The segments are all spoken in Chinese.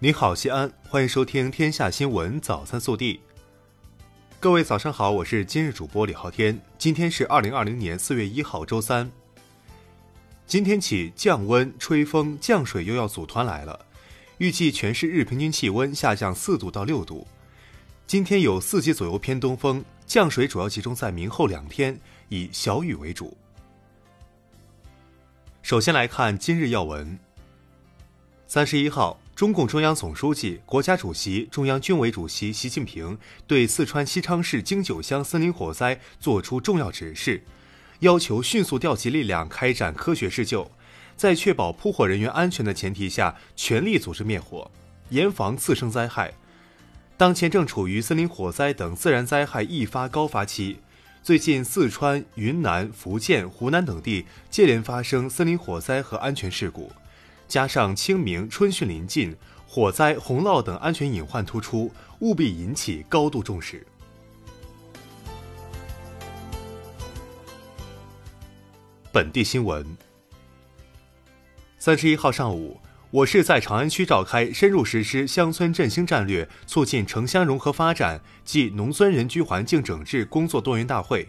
你好，西安，欢迎收听《天下新闻早餐速递》。各位早上好，我是今日主播李昊天。今天是二零二零年四月一号，周三。今天起降温、吹风、降水又要组团来了，预计全市日平均气温下降四度到六度。今天有四级左右偏东风，降水主要集中在明后两天，以小雨为主。首先来看今日要闻。三十一号。中共中央总书记、国家主席、中央军委主席习近平对四川西昌市京九乡森林火灾作出重要指示，要求迅速调集力量开展科学施救，在确保扑火人员安全的前提下，全力组织灭火，严防次生灾害。当前正处于森林火灾等自然灾害易发高发期，最近四川、云南、福建、湖南等地接连发生森林火灾和安全事故。加上清明春汛临近，火灾、洪涝等安全隐患突出，务必引起高度重视。本地新闻：三十一号上午，我市在长安区召开深入实施乡村振兴战略、促进城乡融合发展暨农村人居环境整治工作多元大会，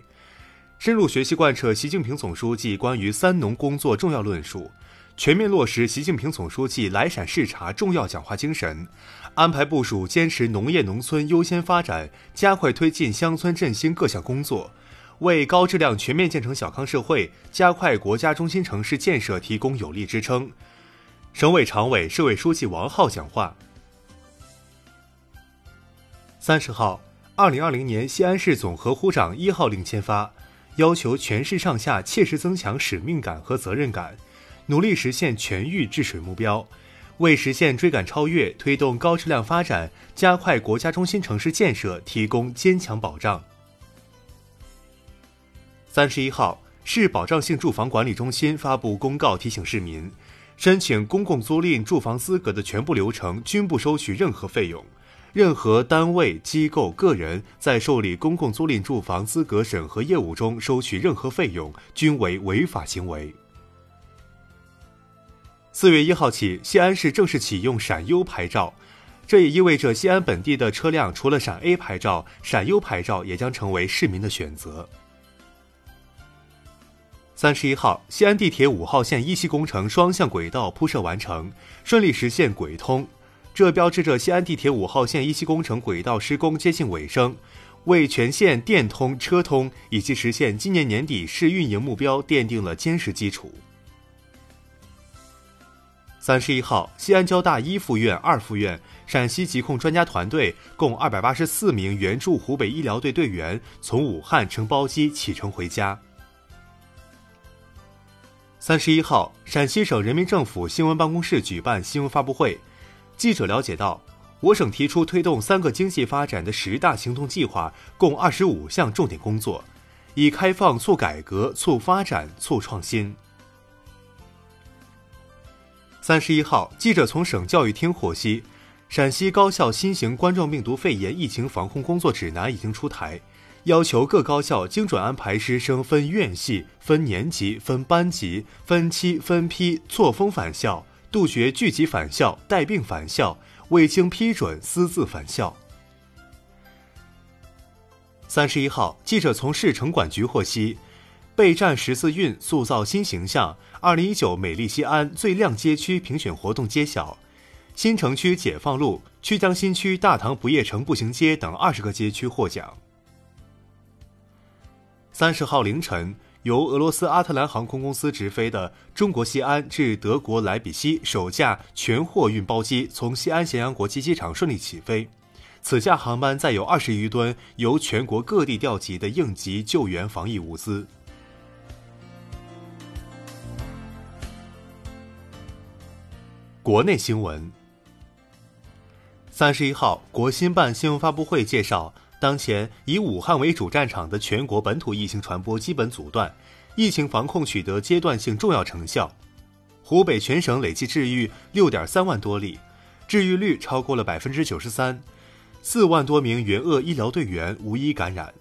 深入学习贯彻习近平总书记关于“三农”工作重要论述。全面落实习近平总书记来陕视察重要讲话精神，安排部署坚持农业农村优先发展，加快推进乡村振兴各项工作，为高质量全面建成小康社会、加快国家中心城市建设提供有力支撑。省委常委、市委书记王浩讲话。三十号，二零二零年西安市总核呼长一号令签发，要求全市上下切实增强使命感和责任感。努力实现全域治水目标，为实现追赶超越、推动高质量发展、加快国家中心城市建设提供坚强保障。三十一号，市保障性住房管理中心发布公告，提醒市民，申请公共租赁住房资格的全部流程均不收取任何费用，任何单位、机构、个人在受理公共租赁住房资格审核业务中收取任何费用，均为违法行为。四月一号起，西安市正式启用陕优牌照，这也意味着西安本地的车辆除了陕 A 牌照，陕优牌照也将成为市民的选择。三十一号，西安地铁五号线一期工程双向轨道铺设完成，顺利实现轨通，这标志着西安地铁五号线一期工程轨道施工接近尾声，为全线电通车通以及实现今年年底试运营目标奠定了坚实基础。三十一号，西安交大一附院、二附院陕西疾控专家团队共二百八十四名援助湖北医疗队队员从武汉乘包机启程回家。三十一号，陕西省人民政府新闻办公室举办新闻发布会，记者了解到，我省提出推动三个经济发展的十大行动计划共二十五项重点工作，以开放促改革、促发展、促创新。三十一号，记者从省教育厅获悉，陕西高校新型冠状病毒肺炎疫情防控工作指南已经出台，要求各高校精准安排师生分院系、分年级、分班级、分期、分批错峰返校，杜绝聚集返校、带病返校、未经批准私自返校。三十一号，记者从市城管局获悉。备战十四运，塑造新形象。二零一九美丽西安最亮街区评选活动揭晓，新城区解放路、曲江新区大唐不夜城步行街等二十个街区获奖。三十号凌晨，由俄罗斯阿特兰航空公司直飞的中国西安至德国莱比锡首架全货运包机从西安咸阳国际机场顺利起飞。此架航班载有二十余吨由全国各地调集的应急救援防疫物资。国内新闻。三十一号，国新办新闻发布会介绍，当前以武汉为主战场的全国本土疫情传播基本阻断，疫情防控取得阶段性重要成效。湖北全省累计治愈六点三万多例，治愈率超过了百分之九十三，四万多名援鄂医疗队员无一感染。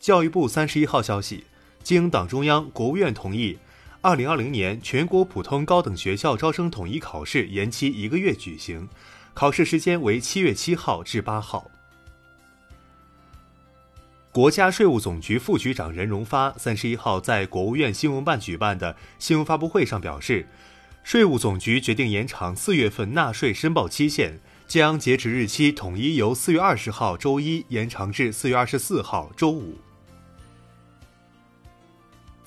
教育部三十一号消息，经党中央、国务院同意。二零二零年全国普通高等学校招生统一考试延期一个月举行，考试时间为七月七号至八号。国家税务总局副局长任荣发三十一号在国务院新闻办举办的新闻发布会上表示，税务总局决定延长四月份纳税申报期限，将截止日期统一由四月二十号周一延长至四月二十四号周五。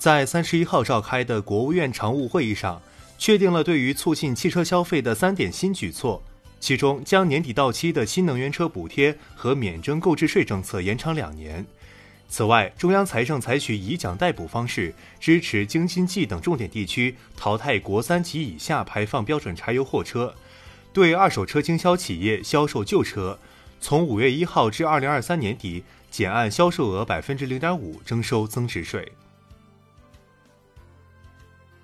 在三十一号召开的国务院常务会议上，确定了对于促进汽车消费的三点新举措。其中，将年底到期的新能源车补贴和免征购置税政策延长两年。此外，中央财政采取以奖代补方式，支持京津冀等重点地区淘汰国三及以下排放标准柴油货车，对二手车经销企业销售旧车，从五月一号至二零二三年底减按销售额百分之零点五征收增值税。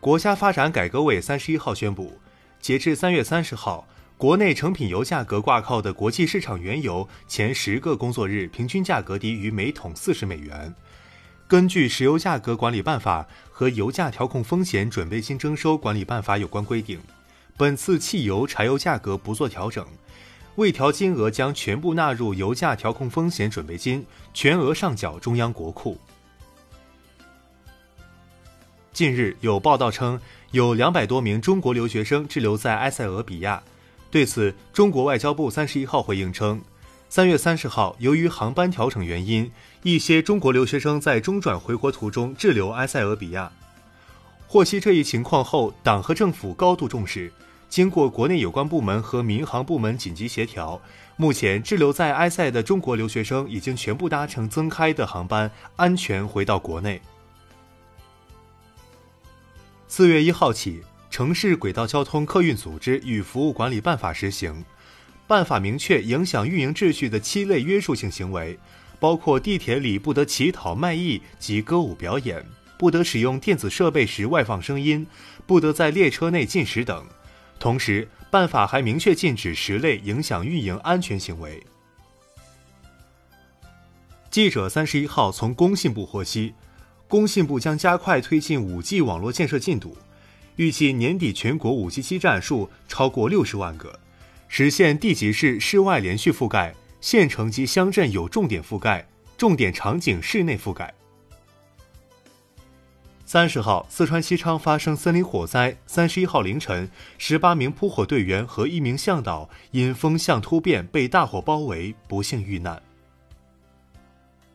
国家发展改革委三十一号宣布，截至三月三十号。国内成品油价格挂靠的国际市场原油前十个工作日平均价格低于每桶四十美元。根据《石油价格管理办法》和《油价调控风险准备金征收管理办法》有关规定，本次汽油、柴油价格不做调整，未调金额将全部纳入油价调控风险准备金，全额上缴中央国库。近日有报道称，有两百多名中国留学生滞留在埃塞俄比亚。对此，中国外交部三十一号回应称，三月三十号，由于航班调整原因，一些中国留学生在中转回国途中滞留埃塞俄比亚。获悉这一情况后，党和政府高度重视。经过国内有关部门和民航部门紧急协调，目前滞留在埃塞的中国留学生已经全部搭乘增开的航班，安全回到国内。四月一号起。城市轨道交通客运组织与服务管理办法实行，办法明确影响运营秩序的七类约束性行为，包括地铁里不得乞讨卖艺及歌舞表演，不得使用电子设备时外放声音，不得在列车内进食等。同时，办法还明确禁止十类影响运营安全行为。记者三十一号从工信部获悉，工信部将加快推进五 G 网络建设进度。预计年底全国五 G 基站数超过六十万个，实现地级市室外连续覆盖，县城及乡镇有重点覆盖，重点场景室内覆盖。三十号，四川西昌发生森林火灾，三十一号凌晨，十八名扑火队员和一名向导因风向突变被大火包围，不幸遇难。